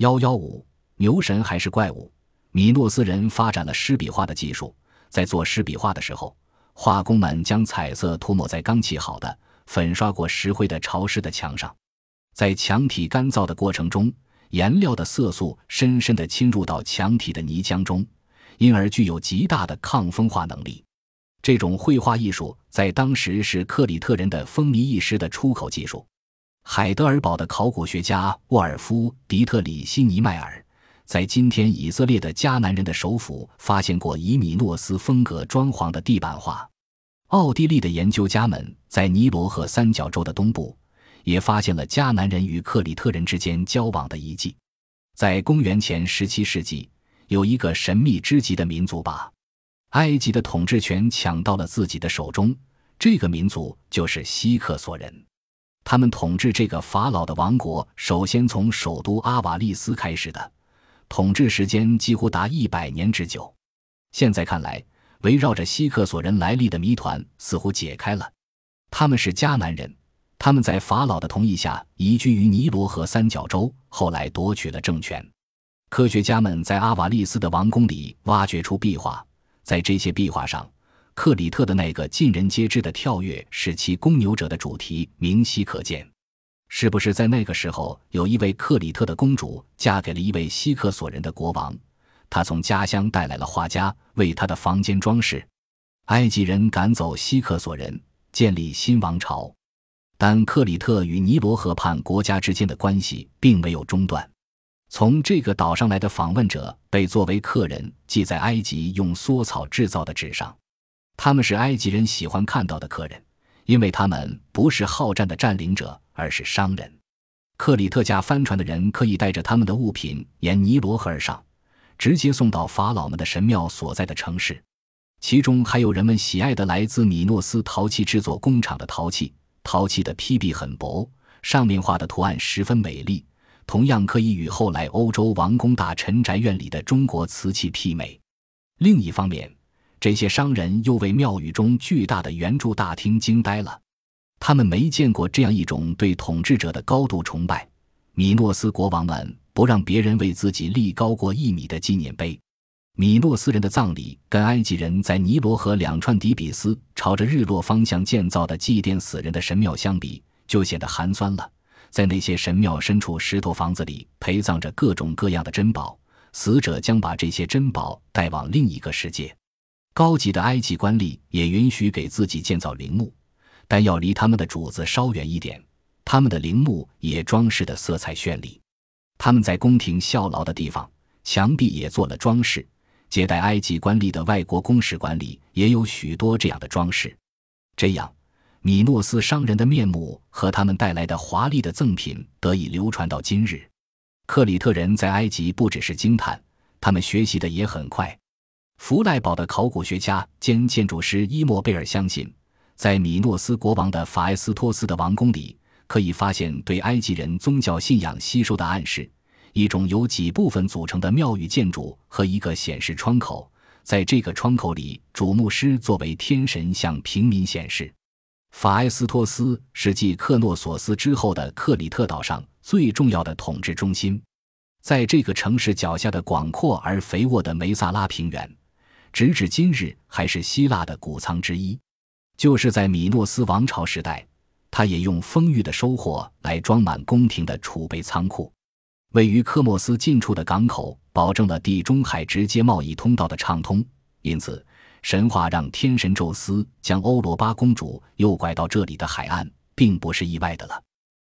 幺幺五，牛神还是怪物？米诺斯人发展了湿笔画的技术，在做湿笔画的时候，画工们将彩色涂抹在刚砌好的、粉刷过石灰的潮湿的墙上，在墙体干燥的过程中，颜料的色素深深地侵入到墙体的泥浆中，因而具有极大的抗风化能力。这种绘画艺术在当时是克里特人的风靡一时的出口技术。海德尔堡的考古学家沃尔夫·迪特里希·尼迈尔在今天以色列的迦南人的首府发现过以米诺斯风格装潢的地板画。奥地利的研究家们在尼罗河三角洲的东部也发现了迦南人与克里特人之间交往的遗迹。在公元前十七世纪，有一个神秘之极的民族把埃及的统治权抢到了自己的手中。这个民族就是希克索人。他们统治这个法老的王国，首先从首都阿瓦利斯开始的，统治时间几乎达一百年之久。现在看来，围绕着希克索人来历的谜团似乎解开了。他们是迦南人，他们在法老的同意下移居于尼罗河三角洲，后来夺取了政权。科学家们在阿瓦利斯的王宫里挖掘出壁画，在这些壁画上。克里特的那个尽人皆知的跳跃，使其公牛者的主题明晰可见。是不是在那个时候，有一位克里特的公主嫁给了一位希克索人的国王？他从家乡带来了画家，为他的房间装饰。埃及人赶走希克索人，建立新王朝，但克里特与尼罗河畔国家之间的关系并没有中断。从这个岛上来的访问者被作为客人记在埃及用梭草制造的纸上。他们是埃及人喜欢看到的客人，因为他们不是好战的占领者，而是商人。克里特驾帆船的人可以带着他们的物品沿尼罗河而上，直接送到法老们的神庙所在的城市。其中还有人们喜爱的来自米诺斯陶器制作工厂的陶器，陶器的坯壁很薄，上面画的图案十分美丽，同样可以与后来欧洲王公大臣宅院里的中国瓷器媲美。另一方面，这些商人又为庙宇中巨大的圆柱大厅惊呆了，他们没见过这样一种对统治者的高度崇拜。米诺斯国王们不让别人为自己立高过一米的纪念碑。米诺斯人的葬礼跟埃及人在尼罗河两串底比斯朝着日落方向建造的祭奠死人的神庙相比，就显得寒酸了。在那些神庙深处石头房子里陪葬着各种各样的珍宝，死者将把这些珍宝带往另一个世界。高级的埃及官吏也允许给自己建造陵墓，但要离他们的主子稍远一点。他们的陵墓也装饰的色彩绚丽。他们在宫廷效劳的地方，墙壁也做了装饰。接待埃及官吏的外国公使馆里也有许多这样的装饰。这样，米诺斯商人的面目和他们带来的华丽的赠品得以流传到今日。克里特人在埃及不只是惊叹，他们学习的也很快。弗赖堡的考古学家兼建筑师伊莫贝尔相信，在米诺斯国王的法埃斯托斯的王宫里，可以发现对埃及人宗教信仰吸收的暗示：一种由几部分组成的庙宇建筑和一个显示窗口，在这个窗口里，主牧师作为天神向平民显示。法埃斯托斯是继克诺索斯之后的克里特岛上最重要的统治中心，在这个城市脚下的广阔而肥沃的梅萨拉平原。直至今日，还是希腊的谷仓之一。就是在米诺斯王朝时代，他也用丰裕的收获来装满宫廷的储备仓库。位于科莫斯近处的港口，保证了地中海直接贸易通道的畅通。因此，神话让天神宙斯将欧罗巴公主诱拐到这里的海岸，并不是意外的了。